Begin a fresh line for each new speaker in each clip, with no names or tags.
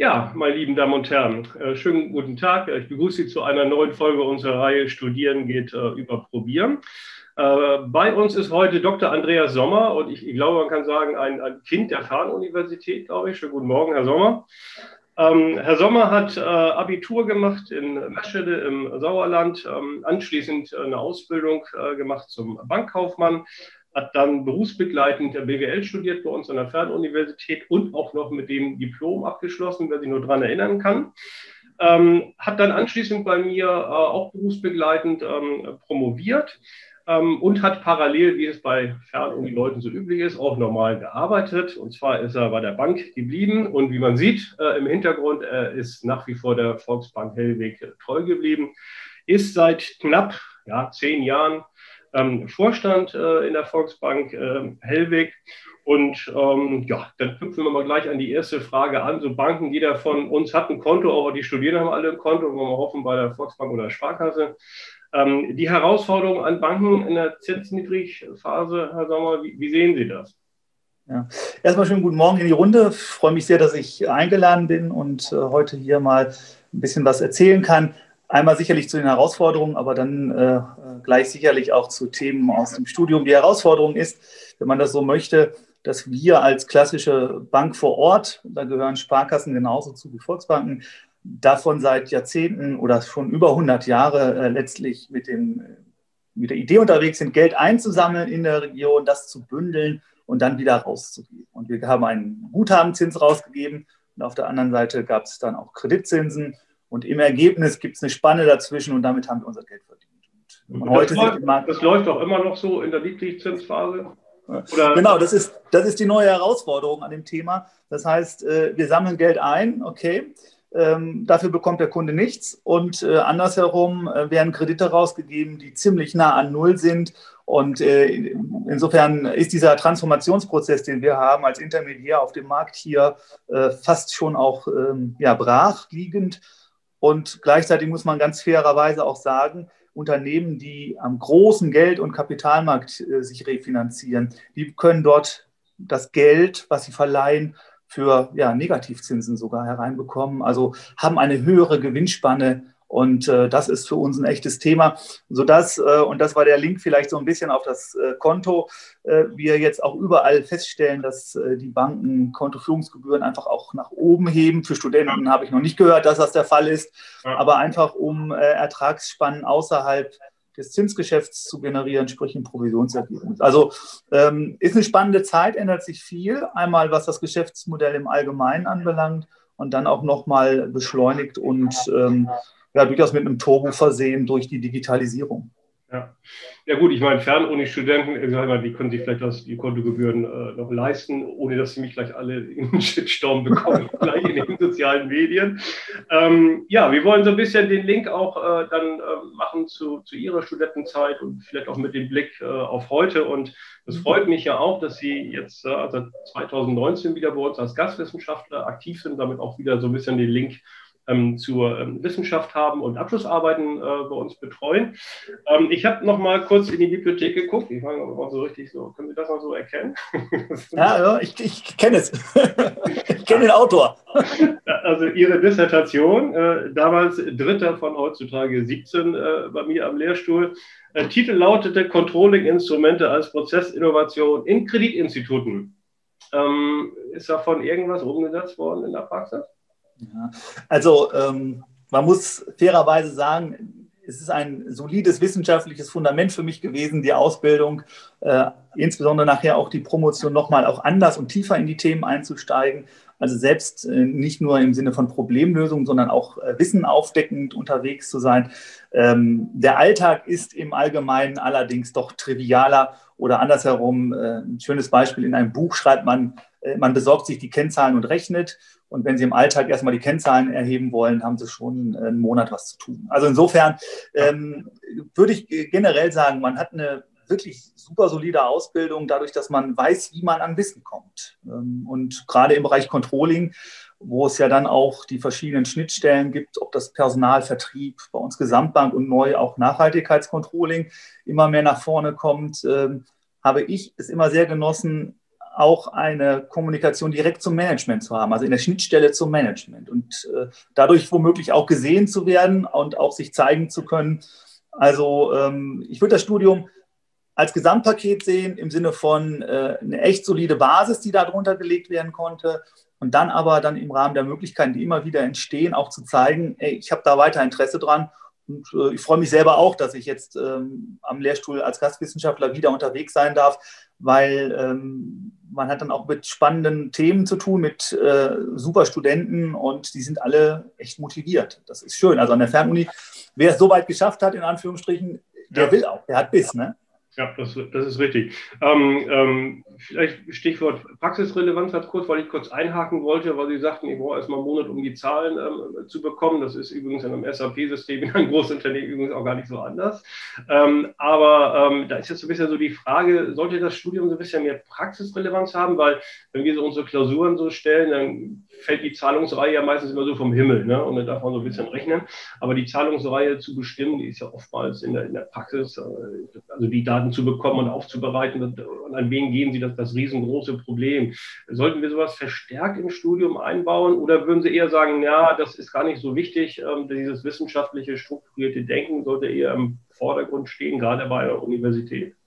Ja, meine lieben Damen und Herren, äh, schönen guten Tag. Ich begrüße Sie zu einer neuen Folge unserer Reihe Studieren geht äh, über Probieren. Äh, bei uns ist heute Dr. Andreas Sommer und ich, ich glaube, man kann sagen, ein, ein Kind der Fernuniversität, glaube ich. Schönen guten Morgen, Herr Sommer. Ähm, Herr Sommer hat äh, Abitur gemacht in Meschede im Sauerland, ähm, anschließend eine Ausbildung äh, gemacht zum Bankkaufmann, hat dann berufsbegleitend der BWL studiert bei uns an der Fernuniversität und auch noch mit dem Diplom abgeschlossen, wer sich nur daran erinnern kann. Ähm, hat dann anschließend bei mir äh, auch berufsbegleitend ähm, promoviert ähm, und hat parallel, wie es bei Fernuni-Leuten so üblich ist, auch normal gearbeitet. Und zwar ist er bei der Bank geblieben und wie man sieht äh, im Hintergrund, er ist nach wie vor der Volksbank Hellweg treu geblieben, ist seit knapp ja, zehn Jahren ähm, Vorstand äh, in der Volksbank äh, Hellweg. Und ähm, ja, dann knüpfen wir mal gleich an die erste Frage an. So Banken, jeder von uns hat ein Konto, auch die Studierenden haben alle ein Konto, wollen wir hoffen, bei der Volksbank oder der Sparkasse. Ähm, die Herausforderungen an Banken in der Zinsniedrigphase, Herr Sommer, wie, wie sehen Sie das?
Ja. Erstmal schönen guten Morgen in die Runde. Ich freue mich sehr, dass ich eingeladen bin und äh, heute hier mal ein bisschen was erzählen kann. Einmal sicherlich zu den Herausforderungen, aber dann äh, gleich sicherlich auch zu Themen aus dem Studium. Die Herausforderung ist, wenn man das so möchte, dass wir als klassische Bank vor Ort, da gehören Sparkassen genauso zu wie Volksbanken, davon seit Jahrzehnten oder schon über 100 Jahre äh, letztlich mit, dem, mit der Idee unterwegs sind, Geld einzusammeln in der Region, das zu bündeln und dann wieder rauszugeben. Und wir haben einen Guthabenzins rausgegeben und auf der anderen Seite gab es dann auch Kreditzinsen und im Ergebnis gibt es eine Spanne dazwischen und damit haben wir unser Geld verdient.
Und heute das, läuft, das läuft auch immer noch so in der Niedrigzinsphase?
Oder? Genau, das ist, das ist die neue Herausforderung an dem Thema. Das heißt, äh, wir sammeln Geld ein, okay, ähm, dafür bekommt der Kunde nichts. Und äh, andersherum äh, werden Kredite rausgegeben, die ziemlich nah an Null sind. Und insofern ist dieser Transformationsprozess, den wir haben als Intermediär auf dem Markt hier, fast schon auch ähm, ja, brachliegend. Und gleichzeitig muss man ganz fairerweise auch sagen, Unternehmen, die am großen Geld- und Kapitalmarkt äh, sich refinanzieren, die können dort das Geld, was sie verleihen, für ja, Negativzinsen sogar hereinbekommen, also haben eine höhere Gewinnspanne und äh, das ist für uns ein echtes Thema, sodass, äh, und das war der Link vielleicht so ein bisschen auf das äh, Konto, äh, wir jetzt auch überall feststellen, dass äh, die Banken Kontoführungsgebühren einfach auch nach oben heben. Für Studenten habe ich noch nicht gehört, dass das der Fall ist, ja. aber einfach um äh, Ertragsspannen außerhalb des Zinsgeschäfts zu generieren, sprich ein Provisionsergebnis. Also ähm, ist eine spannende Zeit, ändert sich viel. Einmal was das Geschäftsmodell im Allgemeinen anbelangt und dann auch nochmal beschleunigt und ähm, ja, durchaus mit einem Turbo versehen durch die Digitalisierung.
Ja. ja gut, ich meine, Fernuni-Studenten, die können sich vielleicht das, die Kontogebühren äh, noch leisten, ohne dass sie mich gleich alle in den Shitstorm bekommen, gleich in den sozialen Medien. Ähm, ja, wir wollen so ein bisschen den Link auch äh, dann äh, machen zu, zu Ihrer Studentenzeit und vielleicht auch mit dem Blick äh, auf heute. Und es freut mich ja auch, dass Sie jetzt äh, also 2019 wieder bei uns als Gastwissenschaftler aktiv sind, damit auch wieder so ein bisschen den Link ähm, zur ähm, Wissenschaft haben und Abschlussarbeiten äh, bei uns betreuen. Ähm, ich habe noch mal kurz in die Bibliothek geguckt. Ich meine, mal so richtig so, können Sie das mal so erkennen?
ja, ja, ich, ich kenne es. ich kenne den Autor.
also Ihre Dissertation, äh, damals dritter von heutzutage 17 äh, bei mir am Lehrstuhl. Äh, Titel lautete Controlling-Instrumente als Prozessinnovation in Kreditinstituten. Ähm, ist davon irgendwas umgesetzt worden in der Praxis?
Also ähm, man muss fairerweise sagen, es ist ein solides wissenschaftliches Fundament für mich gewesen, die Ausbildung, äh, insbesondere nachher auch die Promotion nochmal auch anders und tiefer in die Themen einzusteigen. Also selbst äh, nicht nur im Sinne von Problemlösung, sondern auch äh, Wissen aufdeckend unterwegs zu sein. Ähm, der Alltag ist im Allgemeinen allerdings doch trivialer oder andersherum. Äh, ein schönes Beispiel in einem Buch schreibt man, äh, man besorgt sich die Kennzahlen und rechnet. Und wenn Sie im Alltag erstmal die Kennzahlen erheben wollen, haben Sie schon einen Monat was zu tun. Also insofern ähm, würde ich generell sagen, man hat eine wirklich super solide Ausbildung, dadurch, dass man weiß, wie man an Wissen kommt. Ähm, und gerade im Bereich Controlling, wo es ja dann auch die verschiedenen Schnittstellen gibt, ob das Personalvertrieb, bei uns Gesamtbank und neu auch Nachhaltigkeitscontrolling immer mehr nach vorne kommt, ähm, habe ich es immer sehr genossen, auch eine Kommunikation direkt zum Management zu haben, also in der Schnittstelle zum Management und äh, dadurch womöglich auch gesehen zu werden und auch sich zeigen zu können. Also ähm, ich würde das Studium als Gesamtpaket sehen im Sinne von äh, eine echt solide Basis, die darunter gelegt werden konnte und dann aber dann im Rahmen der Möglichkeiten, die immer wieder entstehen, auch zu zeigen, ey, ich habe da weiter Interesse dran und äh, ich freue mich selber auch, dass ich jetzt ähm, am Lehrstuhl als Gastwissenschaftler wieder unterwegs sein darf, weil ähm, man hat dann auch mit spannenden Themen zu tun, mit äh, super Studenten und die sind alle echt motiviert. Das ist schön. Also an der Fernuni, wer es so weit geschafft hat, in Anführungsstrichen, der ja. will auch, der hat Biss. Ne?
Ja, das, das ist richtig. Ähm, ähm, vielleicht Stichwort Praxisrelevanz ganz kurz, weil ich kurz einhaken wollte, weil Sie sagten, ich brauche erstmal einen Monat, um die Zahlen ähm, zu bekommen. Das ist übrigens in einem SAP-System in einem Großunternehmen übrigens auch gar nicht so anders. Ähm, aber ähm, da ist jetzt so ein bisschen so die Frage, sollte das Studium so ein bisschen mehr Praxisrelevanz haben? Weil wenn wir so unsere Klausuren so stellen, dann fällt die Zahlungsreihe ja meistens immer so vom Himmel. Ne? Und dann darf man so ein bisschen rechnen. Aber die Zahlungsreihe zu bestimmen, die ist ja oftmals in der, in der Praxis, äh, also die Daten zu bekommen und aufzubereiten und, und an wen gehen Sie, das das riesengroße Problem. Sollten wir sowas verstärkt im Studium einbauen oder würden Sie eher sagen, ja, das ist gar nicht so wichtig, ähm, dieses wissenschaftliche, strukturierte Denken sollte eher im Vordergrund stehen, gerade bei einer Universität?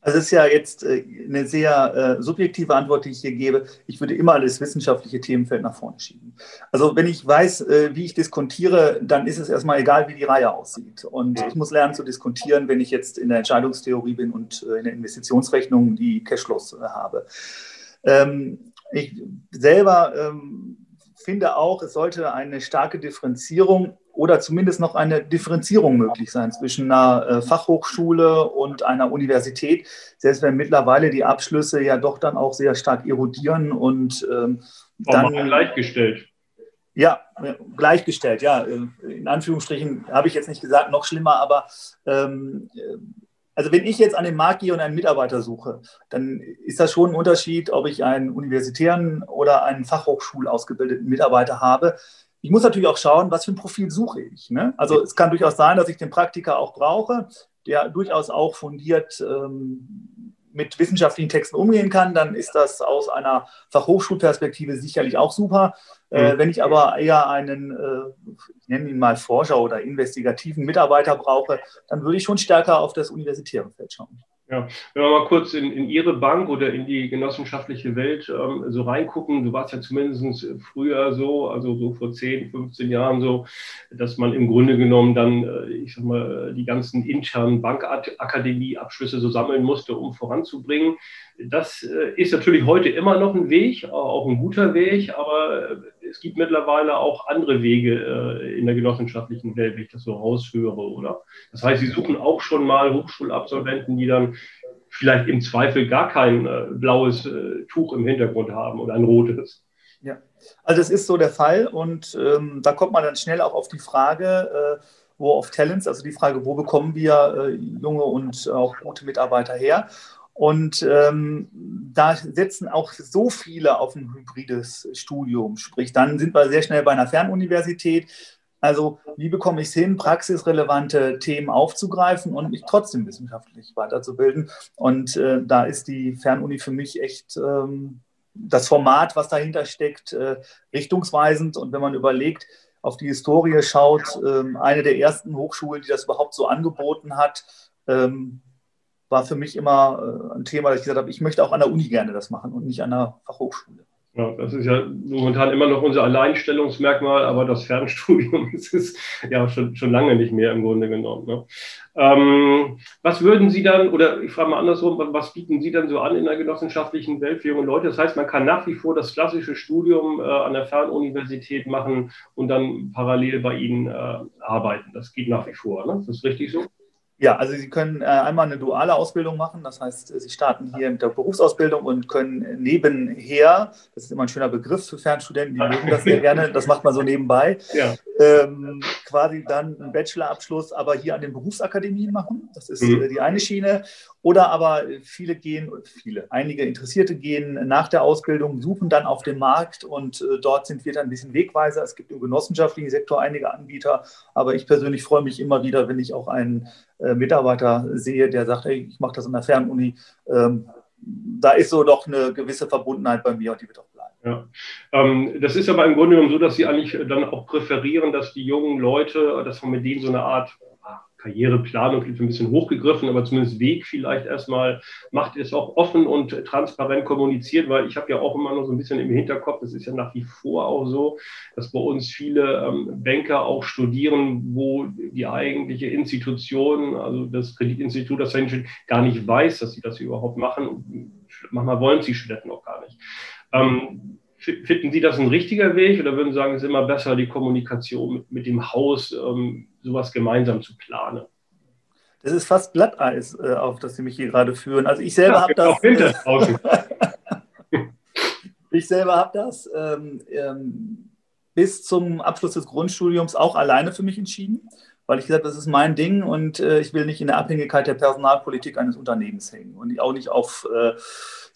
Also es ist ja jetzt äh, eine sehr äh, subjektive Antwort, die ich hier gebe. Ich würde immer alles wissenschaftliche Themenfeld nach vorne schieben. Also wenn ich weiß, äh, wie ich diskontiere, dann ist es erstmal egal, wie die Reihe aussieht. Und ich muss lernen zu diskontieren, wenn ich jetzt in der Entscheidungstheorie bin und in der Investitionsrechnung die Cashflows habe. Ähm, ich selber ähm, finde auch, es sollte eine starke Differenzierung oder zumindest noch eine Differenzierung möglich sein zwischen einer äh, Fachhochschule und einer Universität, selbst wenn mittlerweile die Abschlüsse ja doch dann auch sehr stark erodieren und ähm, dann
gleichgestellt.
Ja, gleichgestellt, ja. In Anführungsstrichen habe ich jetzt nicht gesagt, noch schlimmer, aber ähm, also wenn ich jetzt an den Markt gehe und einen Mitarbeiter suche, dann ist das schon ein Unterschied, ob ich einen universitären oder einen Fachhochschulausgebildeten Mitarbeiter habe. Ich muss natürlich auch schauen, was für ein Profil suche ich. Ne? Also es kann durchaus sein, dass ich den Praktiker auch brauche, der durchaus auch fundiert ähm, mit wissenschaftlichen Texten umgehen kann. Dann ist das aus einer Fachhochschulperspektive sicherlich auch super. Äh, mhm. wenn ich aber eher einen, äh, ich nenne ihn mal Forscher oder investigativen Mitarbeiter brauche, dann würde ich schon stärker auf das universitäre Feld schauen.
Ja, wenn wir mal kurz in, in Ihre Bank oder in die genossenschaftliche Welt ähm, so reingucken, du warst ja zumindest früher so, also so vor 10, 15 Jahren so, dass man im Grunde genommen dann, äh, ich sag mal, die ganzen internen Bankakademie-Abschlüsse so sammeln musste, um voranzubringen. Das äh, ist natürlich heute immer noch ein Weg, auch ein guter Weg, aber äh, es gibt mittlerweile auch andere Wege in der genossenschaftlichen Welt, wenn ich das so raushöre, oder? Das heißt, Sie suchen auch schon mal Hochschulabsolventen, die dann vielleicht im Zweifel gar kein äh, blaues äh, Tuch im Hintergrund haben oder ein rotes.
Ja, also das ist so der Fall und ähm, da kommt man dann schnell auch auf die Frage, äh, wo of Talents, also die Frage, wo bekommen wir äh, junge und auch gute Mitarbeiter her? Und ähm, da setzen auch so viele auf ein hybrides Studium. Sprich, dann sind wir sehr schnell bei einer Fernuniversität. Also wie bekomme ich es hin, praxisrelevante Themen aufzugreifen und mich trotzdem wissenschaftlich weiterzubilden? Und äh, da ist die Fernuni für mich echt ähm, das Format, was dahinter steckt, äh, richtungsweisend. Und wenn man überlegt, auf die Historie schaut, ähm, eine der ersten Hochschulen, die das überhaupt so angeboten hat, ähm, war für mich immer äh, ein Thema, dass ich gesagt habe, ich möchte auch an der Uni gerne das machen und nicht an der Fachhochschule.
Ja, das ist ja momentan immer noch unser Alleinstellungsmerkmal, aber das Fernstudium ist es ja schon, schon lange nicht mehr im Grunde genommen. Ne? Ähm, was würden Sie dann, oder ich frage mal andersrum, was bieten Sie dann so an in der genossenschaftlichen Welt für junge Leute? Das heißt, man kann nach wie vor das klassische Studium äh, an der Fernuniversität machen und dann parallel bei Ihnen äh, arbeiten. Das geht nach wie vor, ne? Das ist richtig so?
Ja, also Sie können äh, einmal eine duale Ausbildung machen. Das heißt, Sie starten hier mit der Berufsausbildung und können nebenher, das ist immer ein schöner Begriff für Fernstudenten, die mögen das sehr gerne, das macht man so nebenbei, ja. ähm, quasi dann einen Bachelorabschluss aber hier an den Berufsakademien machen. Das ist mhm. Äh, die eine Schiene. Oder aber viele gehen, viele, einige Interessierte gehen nach der Ausbildung, suchen dann auf dem Markt und äh, dort sind wir dann ein bisschen Wegweiser. Es gibt im genossenschaftlichen Sektor einige Anbieter, aber ich persönlich freue mich immer wieder, wenn ich auch einen äh, Mitarbeiter sehe, der sagt, hey, ich mache das an der Fernuni. Ähm, da ist so doch eine gewisse Verbundenheit bei mir und die wird auch bleiben.
Ja. Ähm, das ist aber im Grunde genommen so, dass Sie eigentlich dann auch präferieren, dass die jungen Leute, dass man mit denen so eine Art Karriereplanung klingt ein bisschen hochgegriffen, aber zumindest Weg vielleicht erstmal macht es auch offen und transparent kommuniziert, weil ich habe ja auch immer noch so ein bisschen im Hinterkopf, das ist ja nach wie vor auch so, dass bei uns viele ähm, Banker auch studieren, wo die eigentliche Institution, also das Kreditinstitut, das dahinter gar nicht weiß, dass sie das überhaupt machen. Manchmal wollen sie Studenten auch gar nicht. Ähm, Finden Sie das ein richtiger Weg oder würden Sie sagen, es ist immer besser, die Kommunikation mit, mit dem Haus, ähm, sowas gemeinsam zu planen?
Das ist fast Glatteis, äh, auf das Sie mich hier gerade führen. Also ich selber ja, habe das. Äh, ich selber habe das ähm, ähm, bis zum Abschluss des Grundstudiums auch alleine für mich entschieden, weil ich gesagt habe, das ist mein Ding und äh, ich will nicht in der Abhängigkeit der Personalpolitik eines Unternehmens hängen und auch nicht auf äh,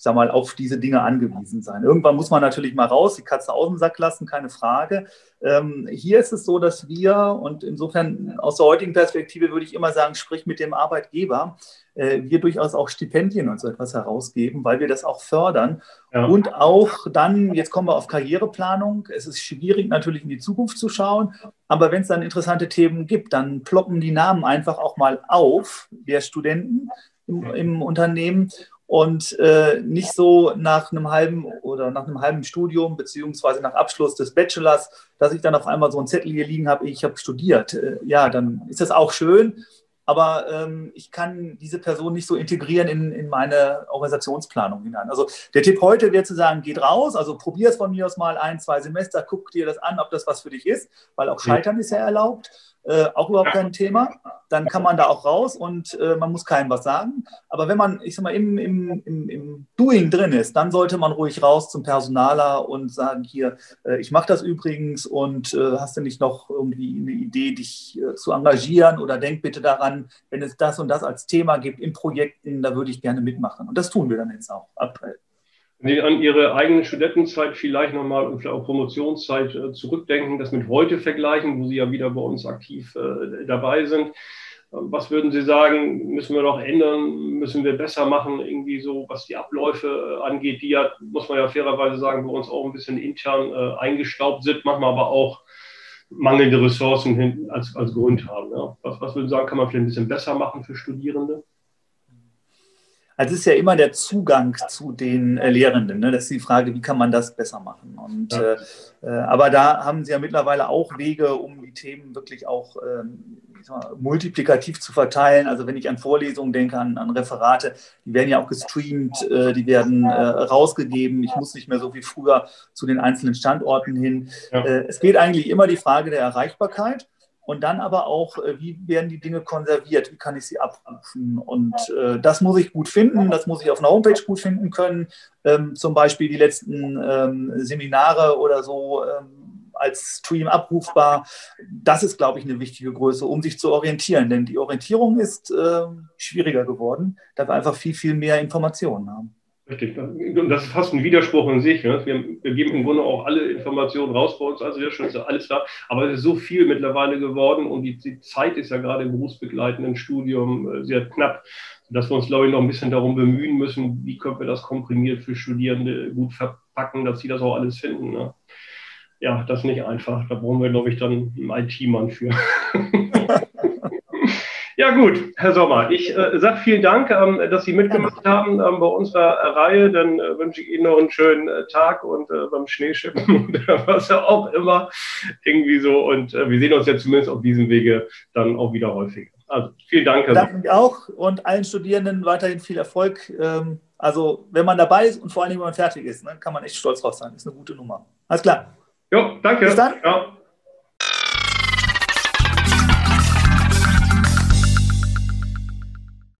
sag mal, auf diese Dinge angewiesen sein. Irgendwann muss man natürlich mal raus, die Katze aus dem Sack lassen, keine Frage. Ähm, hier ist es so, dass wir, und insofern aus der heutigen Perspektive würde ich immer sagen, sprich mit dem Arbeitgeber, äh, wir durchaus auch Stipendien und so etwas herausgeben, weil wir das auch fördern. Ja. Und auch dann, jetzt kommen wir auf Karriereplanung. Es ist schwierig natürlich in die Zukunft zu schauen, aber wenn es dann interessante Themen gibt, dann ploppen die Namen einfach auch mal auf der Studenten im, im Unternehmen und äh, nicht so nach einem halben oder nach einem halben Studium beziehungsweise nach Abschluss des Bachelors, dass ich dann auf einmal so einen Zettel hier liegen habe, ich habe studiert. Äh, ja, dann ist das auch schön, aber ähm, ich kann diese Person nicht so integrieren in, in meine Organisationsplanung hinein. Also der Tipp heute wäre zu sagen, geht raus, also probier es von mir aus mal ein, zwei Semester, guck dir das an, ob das was für dich ist, weil auch Scheitern ist ja erlaubt. Äh, auch überhaupt kein Thema. Dann kann man da auch raus und äh, man muss keinem was sagen. Aber wenn man, ich sag mal, im, im, im, im Doing drin ist, dann sollte man ruhig raus zum Personaler und sagen, hier, äh, ich mache das übrigens und äh, hast du nicht noch irgendwie eine Idee, dich äh, zu engagieren oder denk bitte daran, wenn es das und das als Thema gibt in Projekten, da würde ich gerne mitmachen. Und das tun wir dann jetzt auch aktuell.
Wenn Sie an Ihre eigene Studentenzeit vielleicht nochmal und vielleicht auch Promotionszeit äh, zurückdenken, das mit heute vergleichen, wo Sie ja wieder bei uns aktiv äh, dabei sind. Äh, was würden Sie sagen, müssen wir noch ändern, müssen wir besser machen, irgendwie so, was die Abläufe angeht, die ja, muss man ja fairerweise sagen, bei uns auch ein bisschen intern eingestaubt sind, manchmal aber auch mangelnde Ressourcen als, als Grund haben. Ja. Was, was würden Sie sagen, kann man vielleicht ein bisschen besser machen für Studierende?
Also es ist ja immer der Zugang zu den äh, Lehrenden. Ne? Das ist die Frage, wie kann man das besser machen? Und, ja. äh, aber da haben Sie ja mittlerweile auch Wege, um die Themen wirklich auch ähm, mal, multiplikativ zu verteilen. Also wenn ich an Vorlesungen denke, an, an Referate, die werden ja auch gestreamt, äh, die werden äh, rausgegeben. Ich muss nicht mehr so wie früher zu den einzelnen Standorten hin. Ja. Äh, es geht eigentlich immer die Frage der Erreichbarkeit. Und dann aber auch, äh, wie werden die Dinge konserviert? Wie kann ich sie abrufen? Und äh, das muss ich gut finden, das muss ich auf einer Homepage gut finden können. Ähm, zum Beispiel die letzten ähm, Seminare oder so ähm, als Stream abrufbar. Das ist, glaube ich, eine wichtige Größe, um sich zu orientieren. Denn die Orientierung ist äh, schwieriger geworden, da wir einfach viel, viel mehr Informationen haben.
Richtig. Und das ist fast ein Widerspruch in sich. Ne? Wir, wir, geben im Grunde auch alle Informationen raus bei uns, also ja schon ist alles da. Aber es ist so viel mittlerweile geworden und die, die Zeit ist ja gerade im berufsbegleitenden Studium äh, sehr knapp, dass wir uns, glaube ich, noch ein bisschen darum bemühen müssen, wie können wir das komprimiert für Studierende gut verpacken, dass sie das auch alles finden. Ne? Ja, das ist nicht einfach. Da brauchen wir, glaube ich, dann einen IT-Mann für. Ja gut, Herr Sommer, ich äh, sage vielen Dank, ähm, dass Sie mitgemacht haben ähm, bei unserer Reihe. Dann äh, wünsche ich Ihnen noch einen schönen äh, Tag und äh, beim Schneeschippen oder was auch immer irgendwie so. Und äh, wir sehen uns ja zumindest auf diesem Wege dann auch wieder häufiger. Also vielen Dank.
Herr Danke mich auch und allen Studierenden weiterhin viel Erfolg. Ähm, also wenn man dabei ist und vor allem, wenn man fertig ist, ne, kann man echt stolz drauf sein. Das ist eine gute Nummer. Alles klar.
Jo, danke. Bis dann. Ja.